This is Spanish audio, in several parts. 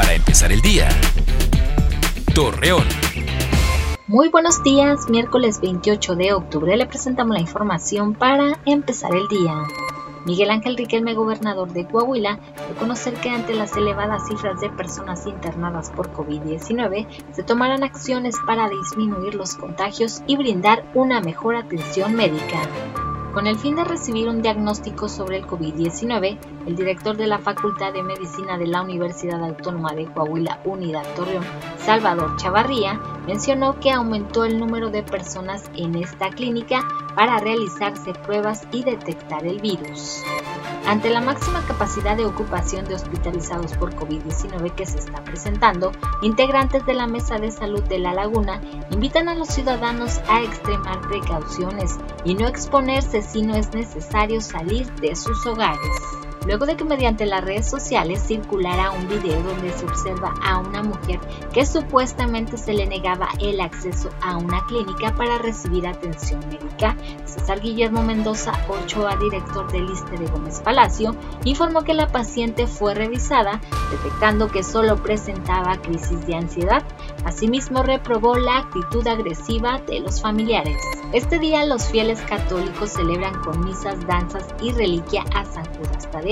Para empezar el día. Torreón. Muy buenos días, miércoles 28 de octubre le presentamos la información para empezar el día. Miguel Ángel Riquelme, gobernador de Coahuila, de conocer que ante las elevadas cifras de personas internadas por COVID-19 se tomarán acciones para disminuir los contagios y brindar una mejor atención médica. Con el fin de recibir un diagnóstico sobre el COVID-19, el director de la Facultad de Medicina de la Universidad Autónoma de Coahuila Unidad Torreón, Salvador Chavarría, mencionó que aumentó el número de personas en esta clínica para realizarse pruebas y detectar el virus. Ante la máxima capacidad de ocupación de hospitalizados por COVID-19 que se está presentando, integrantes de la Mesa de Salud de La Laguna invitan a los ciudadanos a extremar precauciones y no exponerse si no es necesario salir de sus hogares luego de que mediante las redes sociales circulara un video donde se observa a una mujer que supuestamente se le negaba el acceso a una clínica para recibir atención médica. César Guillermo Mendoza Ochoa, director del ISTE de Gómez Palacio, informó que la paciente fue revisada, detectando que solo presentaba crisis de ansiedad. Asimismo, reprobó la actitud agresiva de los familiares. Este día los fieles católicos celebran con misas, danzas y reliquia a San Judas Tadeo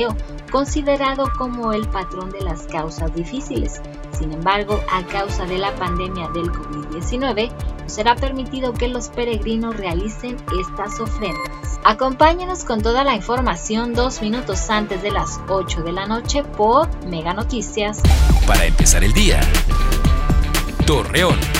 considerado como el patrón de las causas difíciles. Sin embargo, a causa de la pandemia del COVID-19, no será permitido que los peregrinos realicen estas ofrendas. Acompáñenos con toda la información dos minutos antes de las 8 de la noche por Mega Noticias. Para empezar el día. Torreón.